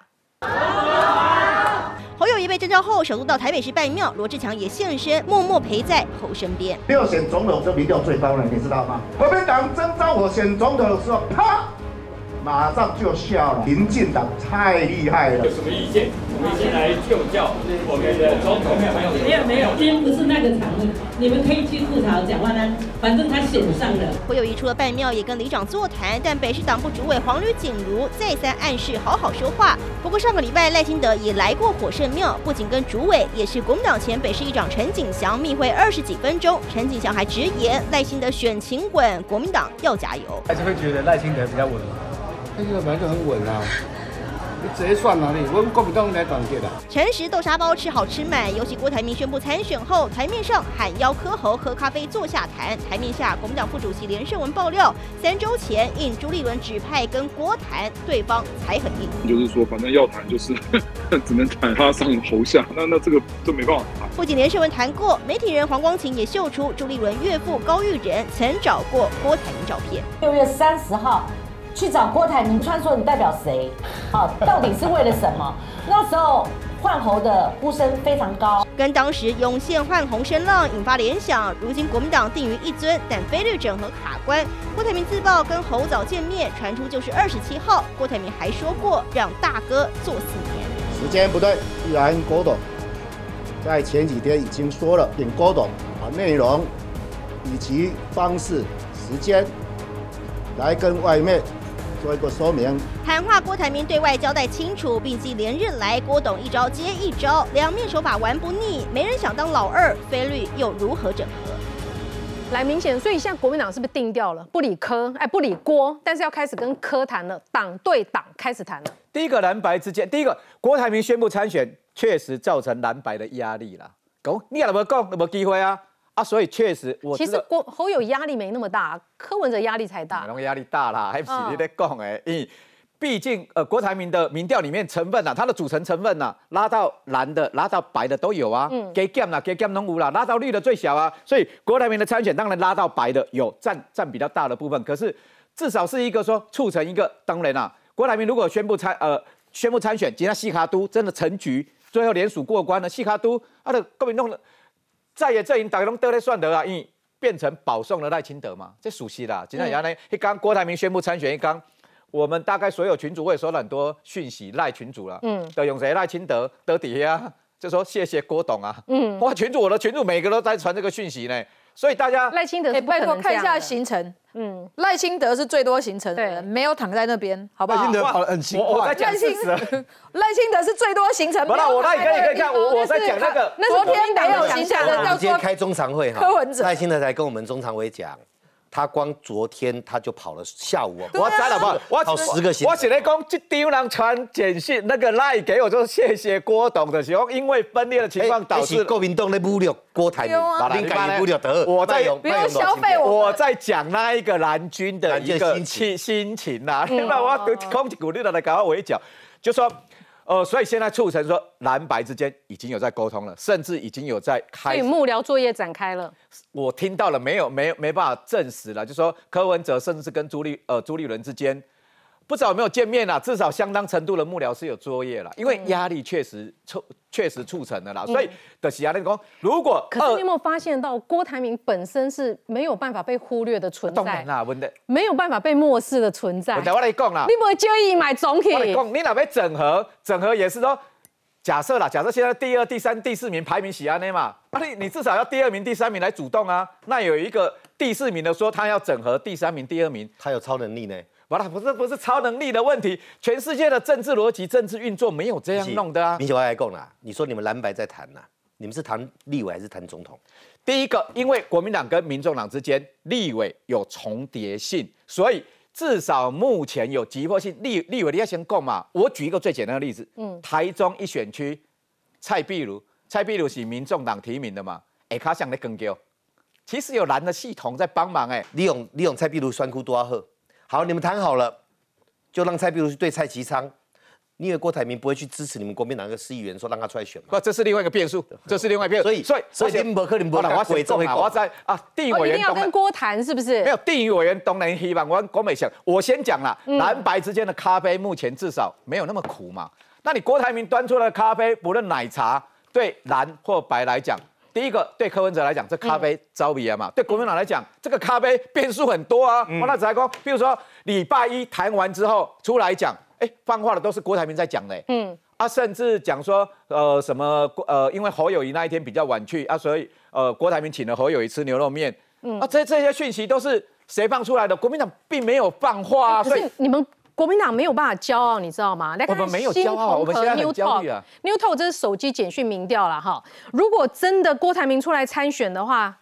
侯友谊被征召后，首度到台北市拜庙，罗志强也现身，默默陪在侯身边。要选总统，这民调最高了，你知道吗？国民党征召我选总统的时候，啪。马上就笑了，民进党太厉害了。有什么意见？我们先来就教我们的总统。没有没有，今天不是那个场合，你们可以去吐槽蒋万安，反正他选上了。侯友一除了拜庙，也跟里长座谈，但北市党部主委黄吕锦如再三暗示好好说话。不过上个礼拜赖清德也来过火圣庙，不仅跟主委，也是国民党前北市议长陈景祥密会二十几分钟。陈景祥还直言赖清德选情稳，国民党要加油。还是会觉得赖清德比较稳吗？这个本来就很稳啊，你直接算哪里？我们国民党应该团结的。诚实豆沙包吃好吃满，尤其郭台铭宣布参选后，台面上喊邀柯侯喝咖啡坐下谈，台面下国民党副主席连胜文爆料，三周前应朱立伦指派跟郭谈，对方才很硬。就是说，反正要谈就是 只能谈他上侯下，那那这个就没办法谈。不仅连胜文谈过，媒体人黄光琴也秀出朱立伦岳父高玉仁曾找过郭台铭照片。六月三十号。去找郭台铭，穿说你代表谁？好，到底是为了什么？那时候换猴的呼声非常高，跟当时涌现换红声浪引发联想。如今国民党定于一尊，但菲律整合卡关。郭台铭自曝跟侯早见面，传出就是二十七号。郭台铭还说过让大哥做四年。时间不对，既然郭董在前几天已经说了，请郭董把内容以及方式、时间来跟外面。做一个说明。谈话，郭台铭对外交代清楚，并继连日来郭董一招接一招，两面手法玩不腻。没人想当老二，菲律又如何整合？来，明显，所以现在国民党是不是定掉了？不理柯，哎，不理郭，但是要开始跟柯谈了，党对党开始谈了。第一个蓝白之间，第一个郭台铭宣布参选，确实造成蓝白的压力了。讲，你也没讲，没机会啊。啊，所以确实，我其实郭侯友压力没那么大，柯文哲压力才大。压力大啦，还不是你在讲哎？因毕竟呃，郭台铭的民调里面成分呐，它的组成成分呐，拉到蓝的、拉到白的都有啊。嗯。给减啦，给减拢有啦，拉到绿的最小啊。所以郭台铭的参选当然拉到白的有占占比较大的部分，可是至少是一个说促成一个。当然啦，郭台铭如果宣布参呃宣布参选，其他西卡都真的成局，最后联署过关了，西卡都他的国民弄了。在野阵营大家拢得来算得啊，因为变成保送了赖清德嘛，这熟悉啦。今天原来一刚郭台铭宣布参选一刚，我们大概所有群主我也收了很多讯息赖群主了，嗯，都用谁赖清德得底下就说谢谢郭董啊，嗯，哇群主我的群主每个都在传这个讯息呢。所以大家赖清德，拜托看一下行程。嗯，赖清德是最多行程的人，没有躺在那边，好不好？赖清德跑得很勤快。赖清德，赖清德是最多行程。不是，我那你可以可以看，我我在讲那个。昨天没有行程的，叫今天开中常会哈。柯文哲，赖清德才跟我们中常委讲。他光昨天他就跑了下午，我猜了吧，我跑十个星。我写来讲，这丢人传简讯，那个赖给我说谢谢郭董的时候，因为分裂的情况导致郭民党的侮辱郭台铭，把人改侮辱得。我在不用消费我，我在讲那一个蓝军的一个心心情呐，因为我空气鼓励的来搞我围剿，就说。呃，所以现在促成说蓝白之间已经有在沟通了，甚至已经有在开，所以幕僚作业展开了。我听到了，没有，没有，没办法证实了，就说柯文哲甚至是跟朱立呃朱立伦之间。不知道有没有见面啦，至少相当程度的幕僚是有作业了，因为压力确实促确实促成的啦，所以的喜亚那公，如果可是你有没有发现到郭台铭本身是没有办法被忽略的存在，没有办法被漠视的存在。我来讲啦，你不会介意买总体？我讲，你哪边整合？整合也是说，假设啦，假设现在第二、第三、第四名排名喜亚内嘛，啊你你至少要第二名、第三名来主动啊。那有一个第四名的说他要整合第三名、第二名，他有超能力呢。完了，不是不是超能力的问题，全世界的政治逻辑、政治运作没有这样弄的啊。民选外来共啦，你说你们蓝白在谈呐？你们是谈立委还是谈总统？第一个，因为国民党跟民众党之间立委有重叠性，所以至少目前有急迫性。立立委你要先供嘛。我举一个最简单的例子，嗯，台中一选区蔡壁如，蔡壁如是民众党提名的嘛，哎，他想来更高，其实有蓝的系统在帮忙哎，利用利用蔡壁如酸哭多阿赫。好，你们谈好了，就让蔡壁如去对蔡其昌。你以为郭台铭不会去支持你们国民党那个市议员，说让他出来选吗？不，这是另外一个变数，这是另外一个变数。所以，所以，所以，伯克林伯我会做，我在啊，地委员要跟郭谈是不是？没有，地委员东南希望我郭美想，我先讲了，蓝白之间的咖啡目前至少没有那么苦嘛。那你郭台铭端出来的咖啡，不论奶茶对蓝或白来讲。第一个对柯文哲来讲，这咖啡招鼻啊嘛；对国民党来讲，这个咖啡变数很多啊。我那子来讲，比如说礼拜一谈完之后出来讲，哎，放话的都是郭台铭在讲嘞。嗯，啊，甚至讲说，呃，什么呃，因为侯友谊那一天比较晚去啊，所以呃，郭台铭请了侯友谊吃牛肉面。嗯，啊，这这些讯息都是谁放出来的？国民党并没有放话，所以你们。国民党没有办法骄傲，你知道吗？我们没有骄傲，我们现在很焦虑啊。New Talk 这是手机简讯民调了哈。如果真的郭台铭出来参选的话，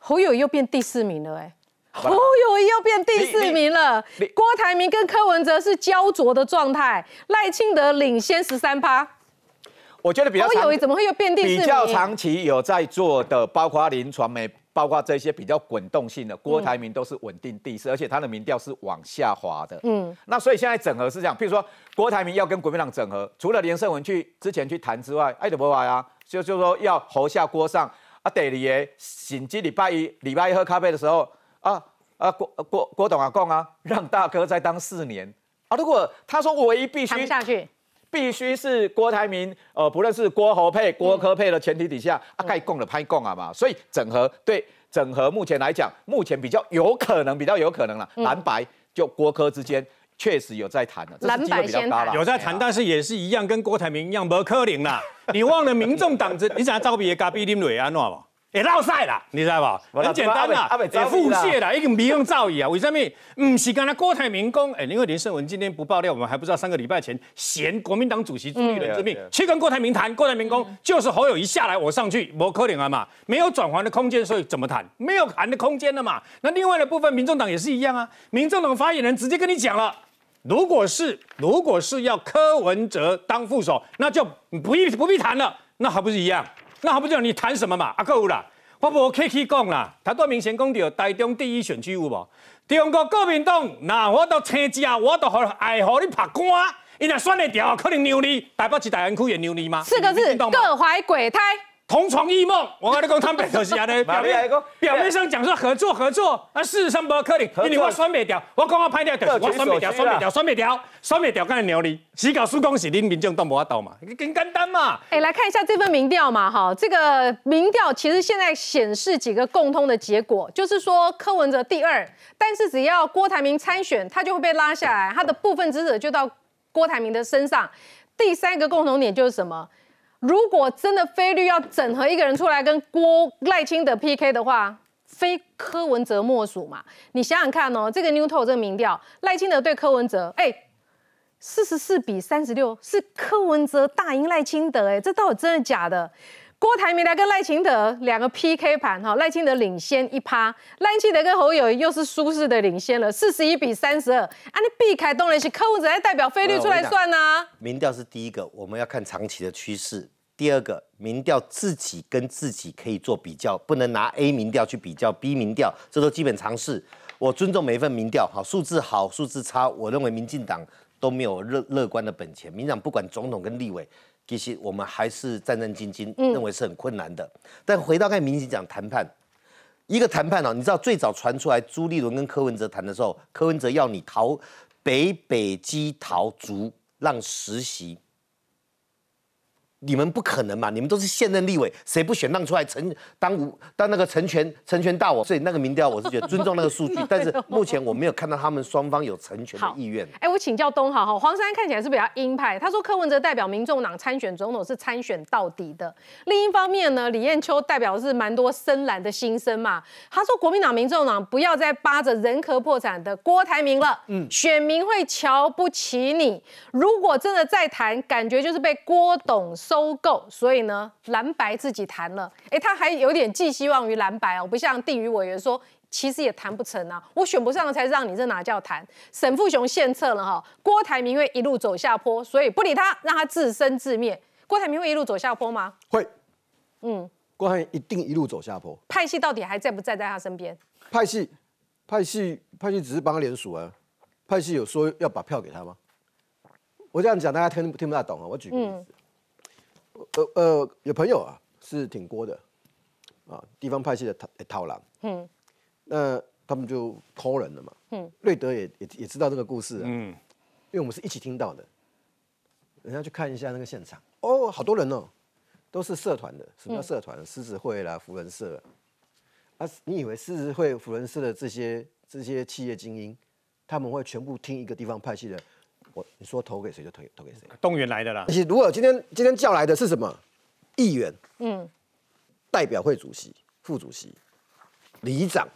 侯友又变第四名了哎。侯友谊又变第四名了。郭台铭跟柯文哲是焦灼的状态，赖清德领先十三趴。我觉得比较侯友谊怎么会又变第四名？比较长期有在做的，包括林传媒，包括这些比较滚动性的，郭台铭都是稳定第四，而且他的民调是往下滑的。嗯，那所以现在整合是这样，譬如说郭台铭要跟国民党整合，除了连胜文去之前去谈之外，爱德伯华呀，就就说要侯下郭上。啊，第二个，甚至礼拜一、礼拜一喝咖啡的时候，啊啊，郭郭郭董啊共啊，让大哥再当四年啊。如果他说唯一必须下去，必须是郭台铭，呃，不论是郭侯配、郭科配的前提底下，啊，该供的拍供啊嘛。所以整合对整合目前来讲，目前比较有可能，比较有可能了，蓝白就郭科之间。确实有在谈的，蓝白先谈，有在谈，但是也是一样，跟郭台铭一样，没可能啦。你忘了民众党子，你想招别咖比林瑞安喏？也落赛啦，你知道不？很简单啦，也腹泻啦，已经民用造诣啊。为什么？唔是刚才郭台铭讲，哎，因为林胜文今天不爆料，我们还不知道三个礼拜前嫌国民党主席朱立伦之命，去跟郭台铭谈。郭台铭讲，就是侯友谊下来，我上去，我可怜啊嘛，没有转圜的空间，所以怎么谈？没有谈的空间了嘛。那另外的部分，民众党也是一样啊。民众党发言人直接跟你讲了。如果是如果是要柯文哲当副手，那就不必不必谈了，那还不是一样？那还不就你谈什么嘛？啊，够啦，我无客气讲啦，他都明显讲到台中第一选区有无？中国国民党，那我都青只，我都爱好你拍官，伊若选得掉，可能让你，台北市大安区也让你吗？四个字，各怀鬼胎。同床异梦，我跟你讲，他们就是安尼，表面表面上讲说合作合作，啊，事实上不可能。因为我选不掉，我刚刚拍掉，我选不掉，选不掉，选不掉，选不掉，刚才牛你，只搞输公是恁民众都无法到嘛，更简单嘛。哎，来看一下这份民调嘛，哈，这个民调其实现在显示几个共通的结果，就是说柯文哲第二，但是只要郭台铭参选，他就会被拉下来，他的部分支持就到郭台铭的身上。第三个共同点就是什么？如果真的菲律要整合一个人出来跟郭赖清德 PK 的话，非柯文哲莫属嘛？你想想看哦，这个 New t o 这个民调，赖清德对柯文哲，哎，四十四比三十六，是柯文哲大赢赖清德，哎，这到底真的假的？郭台铭来跟赖清德两个 PK 盘哈，赖清德领先一趴，赖清德跟侯友又是舒适的领先了，四十一比三十二。啊，你避开东联是柯文哲在代表菲律出来算呢？民调是第一个，我们要看长期的趋势。第二个，民调自己跟自己可以做比较，不能拿 A 民调去比较 B 民调，这都基本常识。我尊重每一份民调，好数字好数字差，我认为民进党都没有乐乐观的本钱。民党不管总统跟立委。其实我们还是战战兢兢，认为是很困难的。但回到看民进讲谈判，一个谈判哦，你知道最早传出来朱立伦跟柯文哲谈的时候，柯文哲要你逃北北基逃族让实习。你们不可能嘛？你们都是现任立委，谁不选让出来成当无当那个成全成全大我？所以那个民调我是觉得尊重那个数据，但是目前我没有看到他们双方有成全的意愿。哎，我请教东豪哈，黄珊看起来是比较鹰派，他说柯文哲代表民众党参选总统是参选到底的。另一方面呢，李彦秋代表是蛮多深蓝的心声嘛，他说国民党、民众党不要再扒着人壳破产的郭台铭了，嗯，选民会瞧不起你。如果真的再谈，感觉就是被郭董。收购，所以呢，蓝白自己谈了，哎，他还有点寄希望于蓝白哦，不像地余委员说，其实也谈不成啊，我选不上才让你这哪叫谈？沈富雄献策了哈，郭台铭会一路走下坡，所以不理他，让他自生自灭。郭台铭会一路走下坡吗？会，嗯，郭台铭一定一路走下坡。派系到底还在不在在他身边？派系，派系，派系只是帮他联署啊，派系有说要把票给他吗？我这样讲大家听听不大懂啊，我举个例子。呃呃，有朋友啊，是挺多的，啊，地方派系的套套狼，嗯，那他们就偷人了嘛，嗯，瑞德也也也知道这个故事，嗯，因为我们是一起听到的，人家去看一下那个现场，哦，好多人哦，都是社团的，什么叫社团？狮子会啦，福人社，啊，你以为狮子会、福人社的这些这些企业精英，他们会全部听一个地方派系的？我你说投给谁就投投给谁，动员来的啦。而且如果今天今天叫来的是什么议员，嗯，代表会主席、副主席、里长，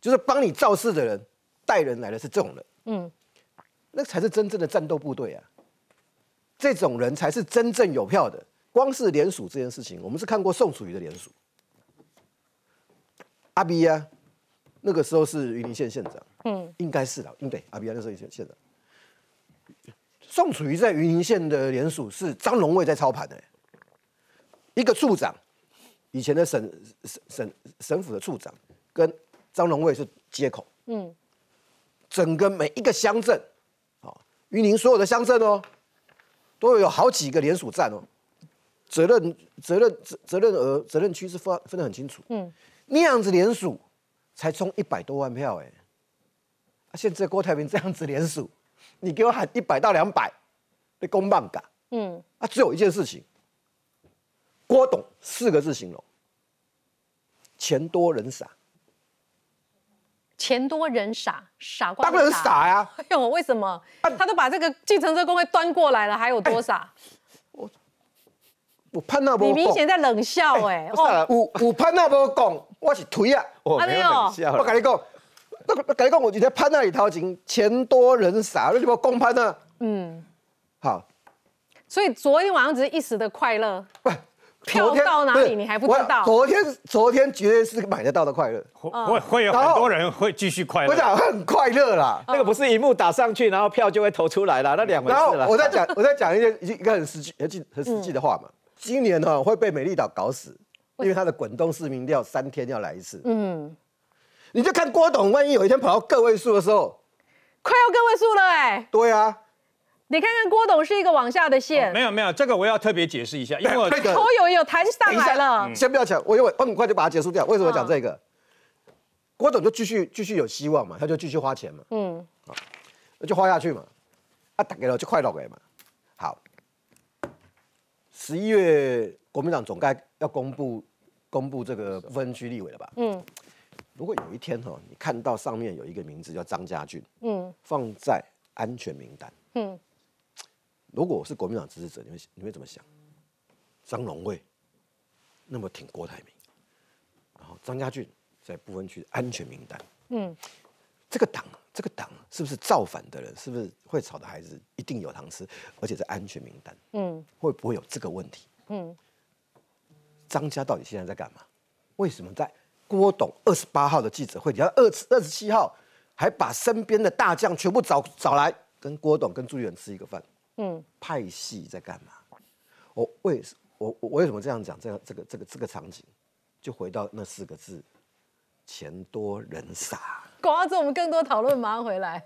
就是帮你造势的人，带人来的是这种人，嗯，那才是真正的战斗部队啊。这种人才是真正有票的。光是联署这件事情，我们是看过宋楚瑜的联署，阿 B 呀，那个时候是云林县县长，嗯，应该是的，应对阿比啊那时候县县长。宋楚瑜在云林县的联署是张荣卫在操盘的，一个处长，以前的省省省省府的处长，跟张荣卫是接口，嗯，整个每一个乡镇，啊，云林所有的乡镇哦，都有好几个联署站哦，责任责任责责任额责任区是分分得很清楚，嗯，那样子联署才冲一百多万票哎，啊，现在郭台铭这样子联署。你给我喊一百到两百，你公棒噶？嗯，啊，只有一件事情，郭董四个字形容：钱多人傻。钱多人傻，傻瓜当然傻呀！哎呦，为什么？他都把这个计程车工会端过来了，还有多傻？我我潘那波，你明显在冷笑哎！哦，我我潘那波讲，我是推啊！我没有冷笑，我跟你讲。那改讲，我觉得潘那里掏钱，钱多人傻，那就不公潘呢。嗯，好。所以昨天晚上只是一时的快乐，不，票到哪里你还不知道。昨天昨天绝对是买得到的快乐，会会有很多人会继续快乐。不是很快乐啦，那个不是荧幕打上去，然后票就会投出来了，那两回事了。我在讲，我在讲一件一个很实际、很很实际的话嘛。今年呢会被美丽岛搞死，因为它的滚动市民调三天要来一次。嗯。你就看郭董，万一有一天跑到个位数的时候，快要个位数了哎。对啊，你看看郭董是一个往下的线。没有没有，这个我要特别解释一下，因为我头有有弹上来了。先不要讲，我因为我很快就把它结束掉。为什么讲这个？郭董就继续继续有希望嘛，他就继续花钱嘛。嗯，就花下去嘛。啊，打给了就快乐给嘛。好，十一月国民党总该要公布公布这个分区立委了吧？嗯。如果有一天哈，你看到上面有一个名字叫张家俊，嗯，放在安全名单，嗯，如果我是国民党支持者，你会你会怎么想？张荣卫那么挺郭台铭，然后张家俊在不分区安全名单，嗯，这个党这个党是不是造反的人？是不是会吵的孩子一定有糖吃？而且在安全名单，嗯，会不会有这个问题？嗯，张家到底现在在干嘛？为什么在？郭董二十八号的记者会，然后二二十七号还把身边的大将全部找找来，跟郭董跟朱立伦吃一个饭。嗯，派系在干嘛？我为我我为什么这样讲？这样这个这个这个场景，就回到那四个字：钱多人傻。广告之后，我们更多讨论，马上回来。